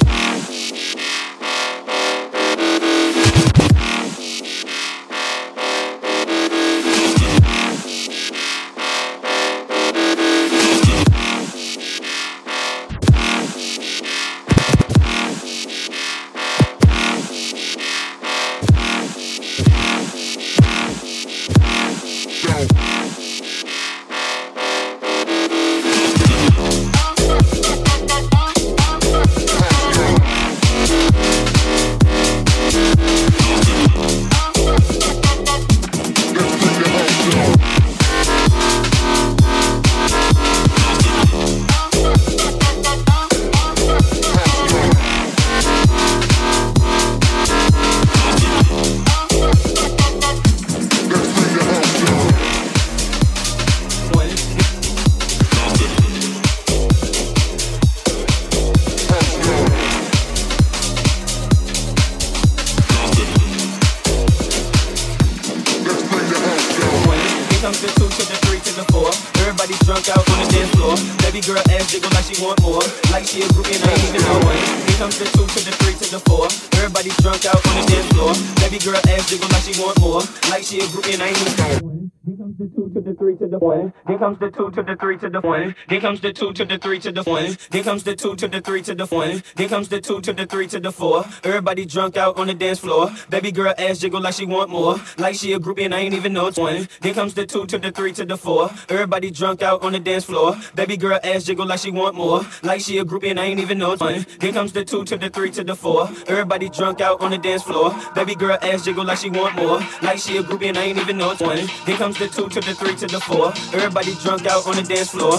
To the three to the one. Here comes the two to the three to the one. Here comes the two to the three to the one. Here comes the two to the three to the four. Everybody drunk out on the dance floor. Baby girl ass jiggle like she want more. Like she a groupie and I ain't even know it's one. Here comes the two to the three to the four. Everybody drunk out on the dance floor. Baby girl ass jiggle like she want more. Like she a groupie and I ain't even know it's fun. Then comes the two to the three to the four. Everybody drunk out on the dance floor. Baby girl ass jiggle like she want more. Like she a groupie and I ain't even know it's one. Then comes the two to the three to the four. Everybody drunk out on the dance floor.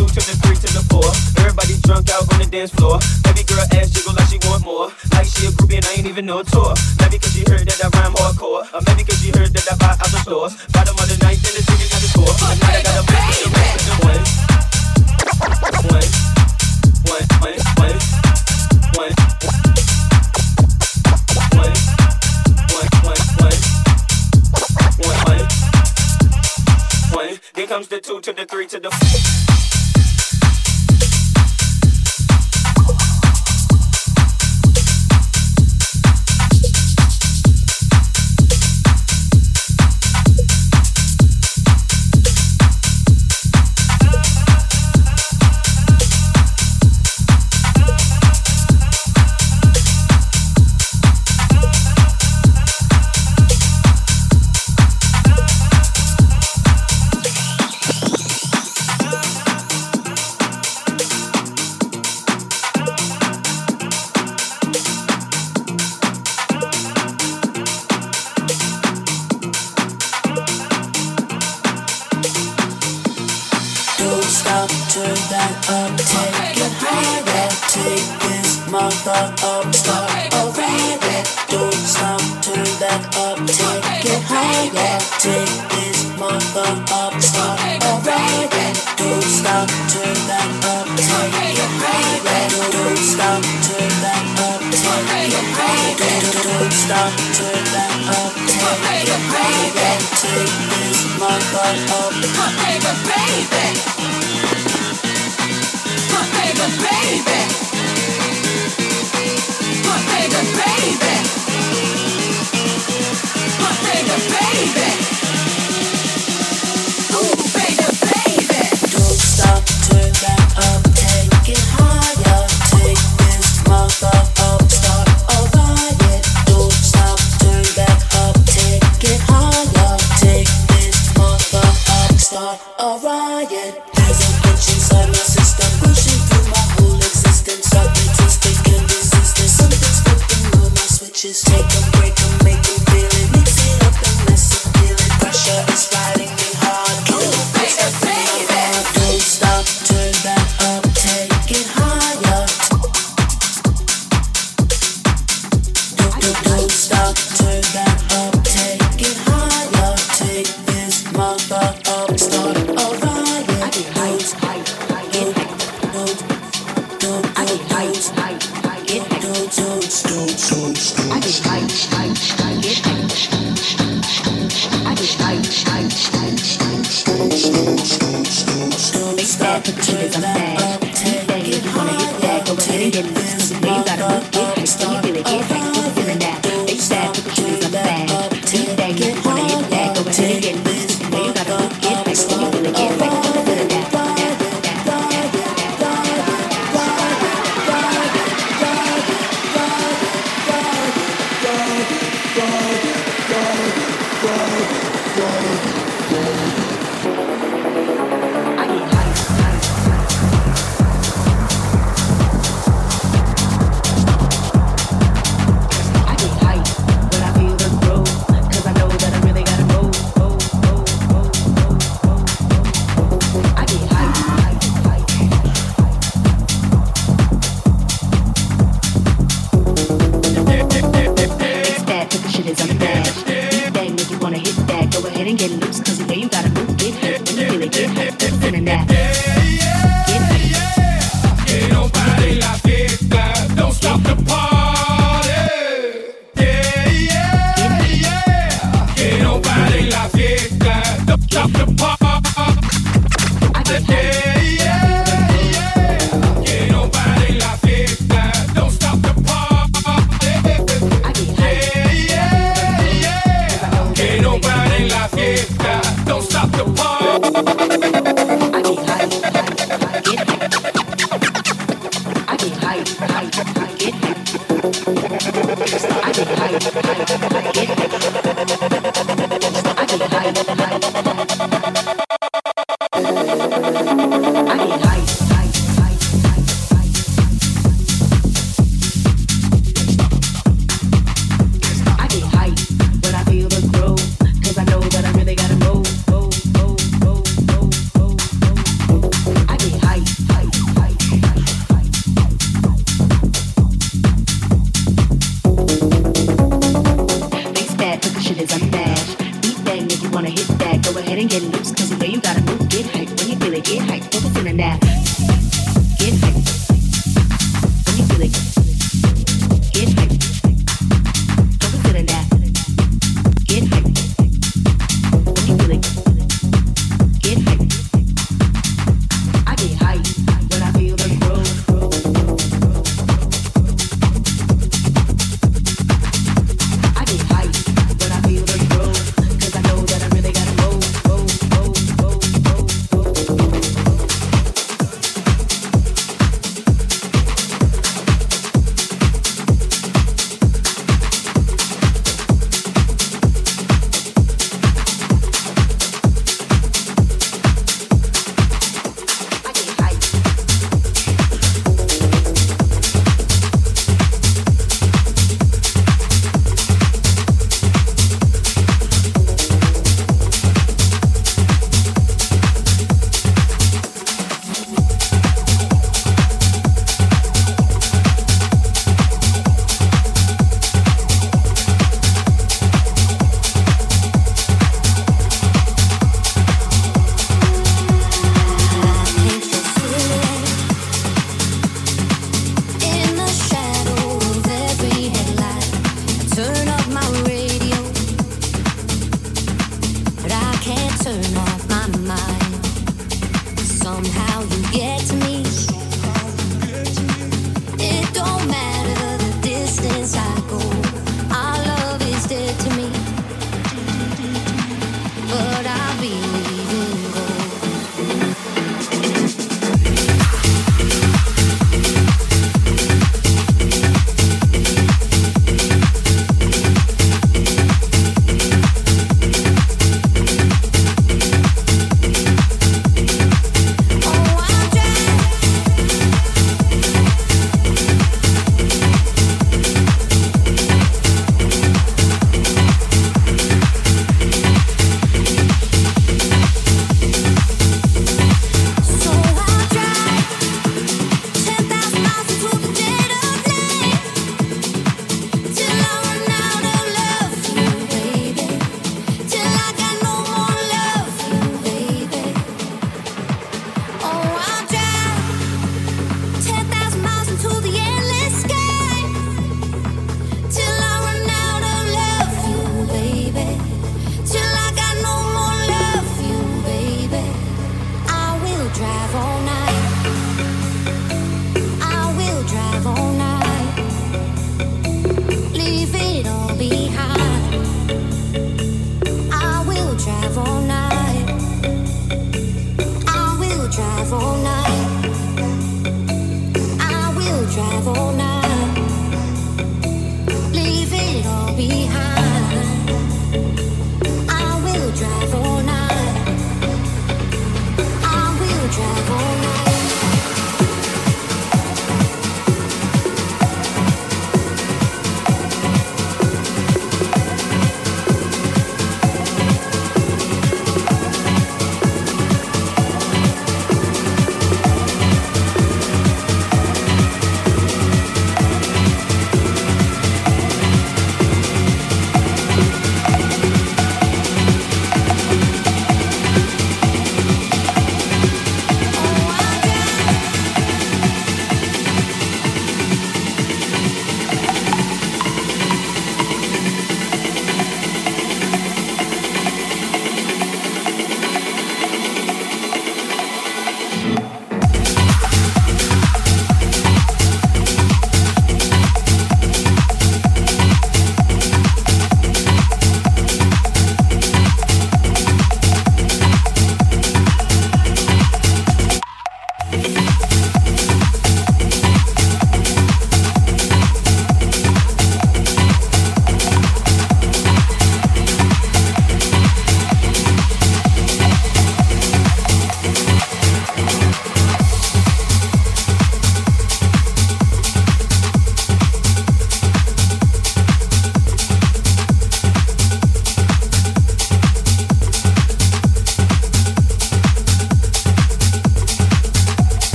two to the three to the four. Everybody drunk out on the dance floor. Baby girl ass jiggle like she want more. Like she a groupie and I ain't even a tour. Maybe cause she heard that I rhyme hardcore. Or maybe cause she heard that I buy out the stores. Bottom of the ninth and the ticket got the score. And now I got a bitch with the rest of the one. One. One. One. One. One. One. Then comes the two to the three to the Don't mother up, start. Don't stop, turn that up, take it higher. Take this mother up, start a riot. Don't stop, turn that up, take it higher. Don't stop, turn that up, take it higher. Don't stop, turn that up, take it higher. Take this mother up, baby, baby. Baby, stop, turn up, take it higher. Take this mother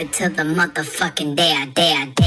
Till the motherfucking day, I I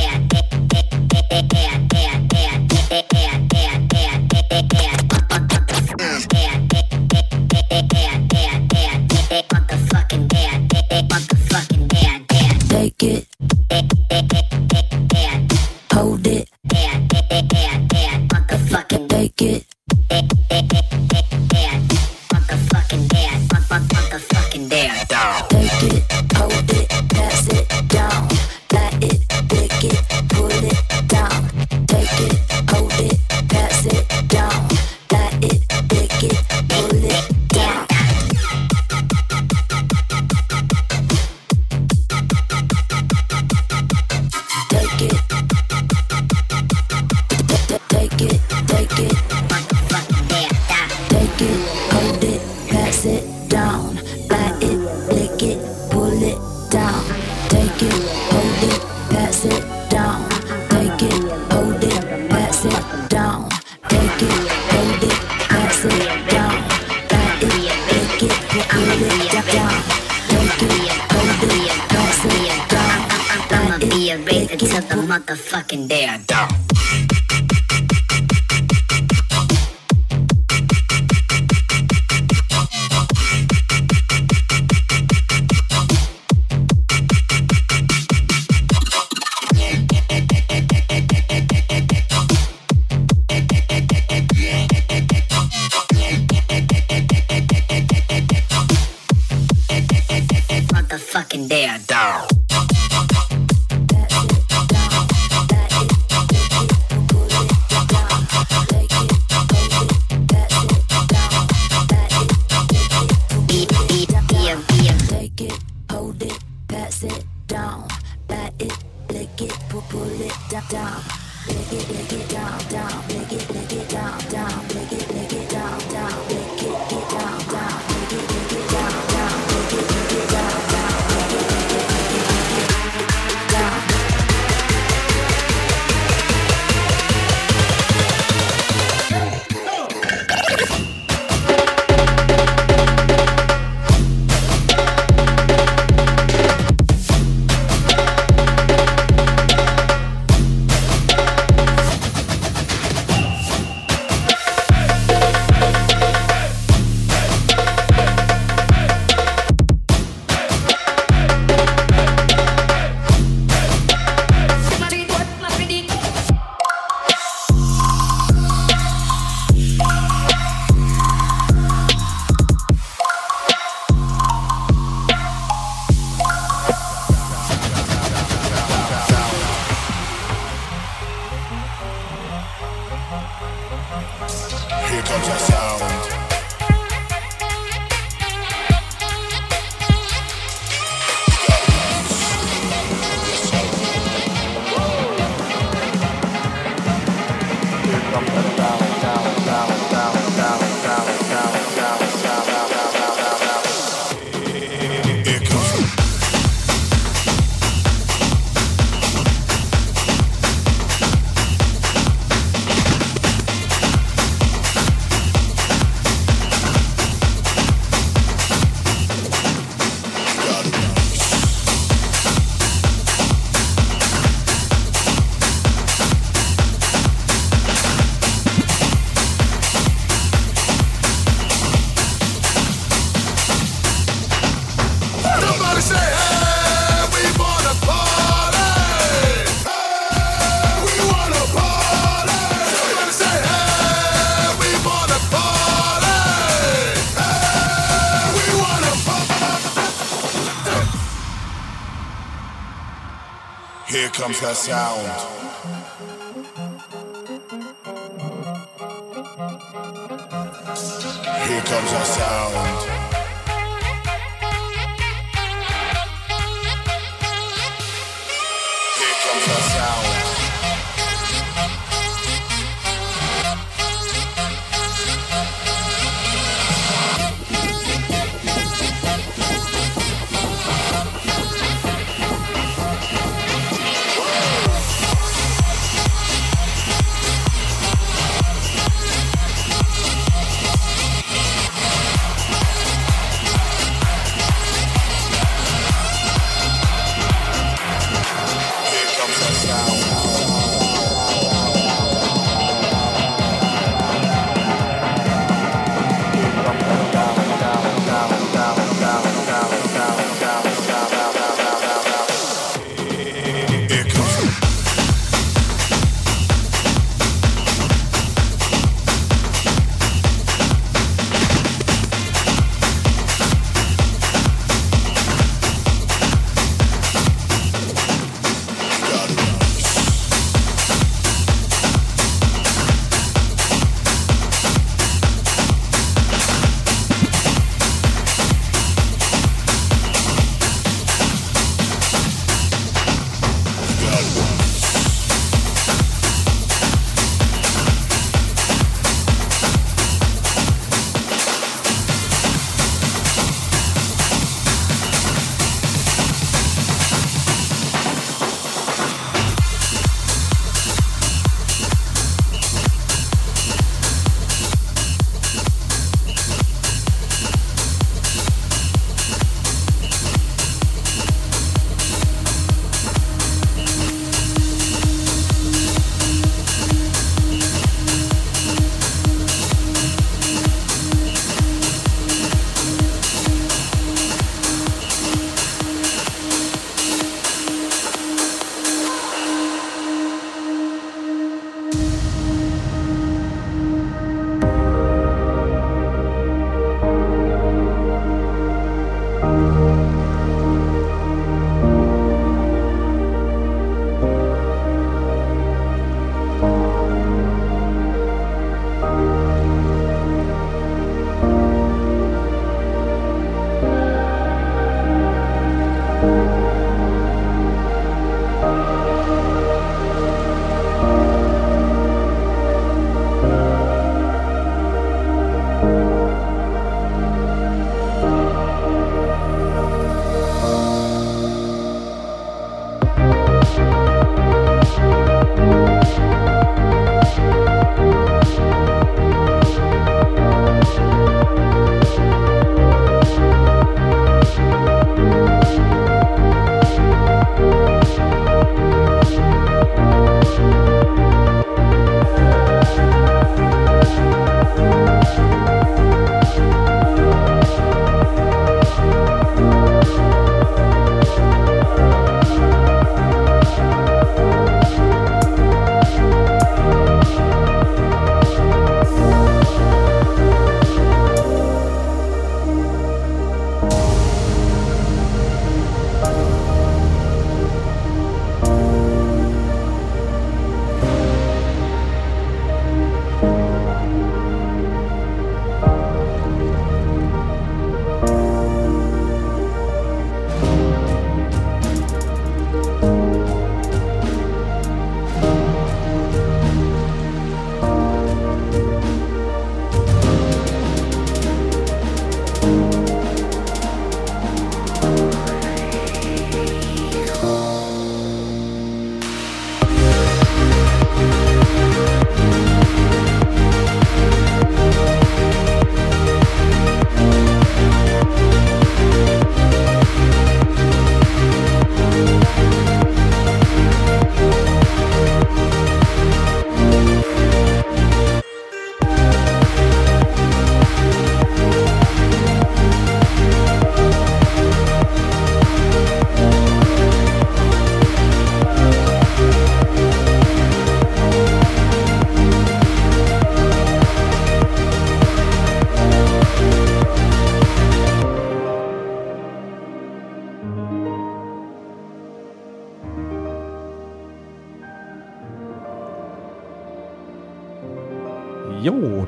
sound.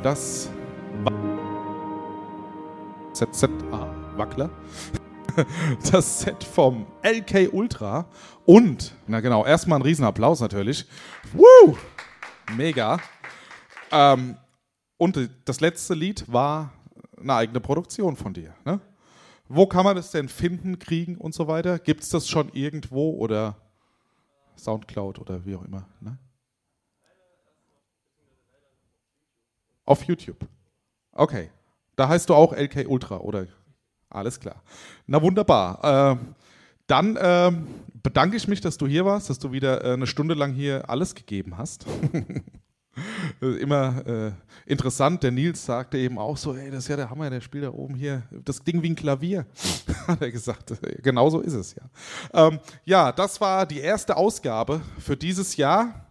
Das ZZA Wackler. *laughs* Das Set vom LK Ultra. Und, na genau, erstmal ein Riesenapplaus natürlich. Woo! Mega. Ähm, und das letzte Lied war eine eigene Produktion von dir. Ne? Wo kann man das denn finden, kriegen und so weiter? Gibt es das schon irgendwo oder Soundcloud oder wie auch immer? Ne? Auf YouTube. Okay. Da heißt du auch LK Ultra, oder? Alles klar. Na wunderbar. Äh, dann äh, bedanke ich mich, dass du hier warst, dass du wieder äh, eine Stunde lang hier alles gegeben hast. *laughs* Immer äh, interessant, der Nils sagte eben auch so, ey, das ist ja der Hammer, der spielt da oben hier das Ding wie ein Klavier, *laughs* hat er gesagt. Genau so ist es ja. Ähm, ja, das war die erste Ausgabe für dieses Jahr.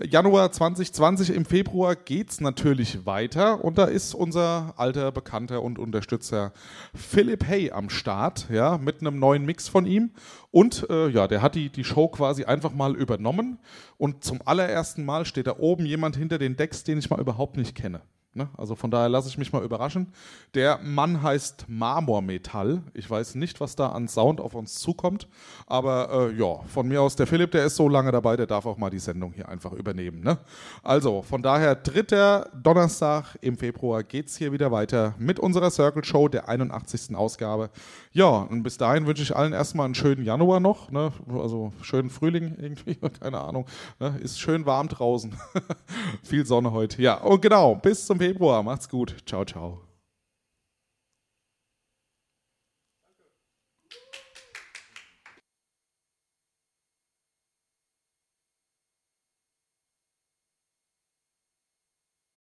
Januar 2020, im Februar geht es natürlich weiter und da ist unser alter Bekannter und Unterstützer Philipp Hay am Start, ja, mit einem neuen Mix von ihm. Und äh, ja, der hat die, die Show quasi einfach mal übernommen und zum allerersten Mal steht da oben jemand hinter den Decks, den ich mal überhaupt nicht kenne. Ne? Also von daher lasse ich mich mal überraschen. Der Mann heißt Marmormetall. Ich weiß nicht, was da an Sound auf uns zukommt. Aber äh, ja, von mir aus, der Philipp, der ist so lange dabei, der darf auch mal die Sendung hier einfach übernehmen. Ne? Also von daher, dritter Donnerstag im Februar geht es hier wieder weiter mit unserer Circle Show, der 81. Ausgabe. Ja, und bis dahin wünsche ich allen erstmal einen schönen Januar noch. Ne? Also schönen Frühling irgendwie, *laughs* keine Ahnung. Ne? Ist schön warm draußen. *laughs* Viel Sonne heute. Ja, und genau, bis zum Februar. Macht's gut. Ciao, ciao.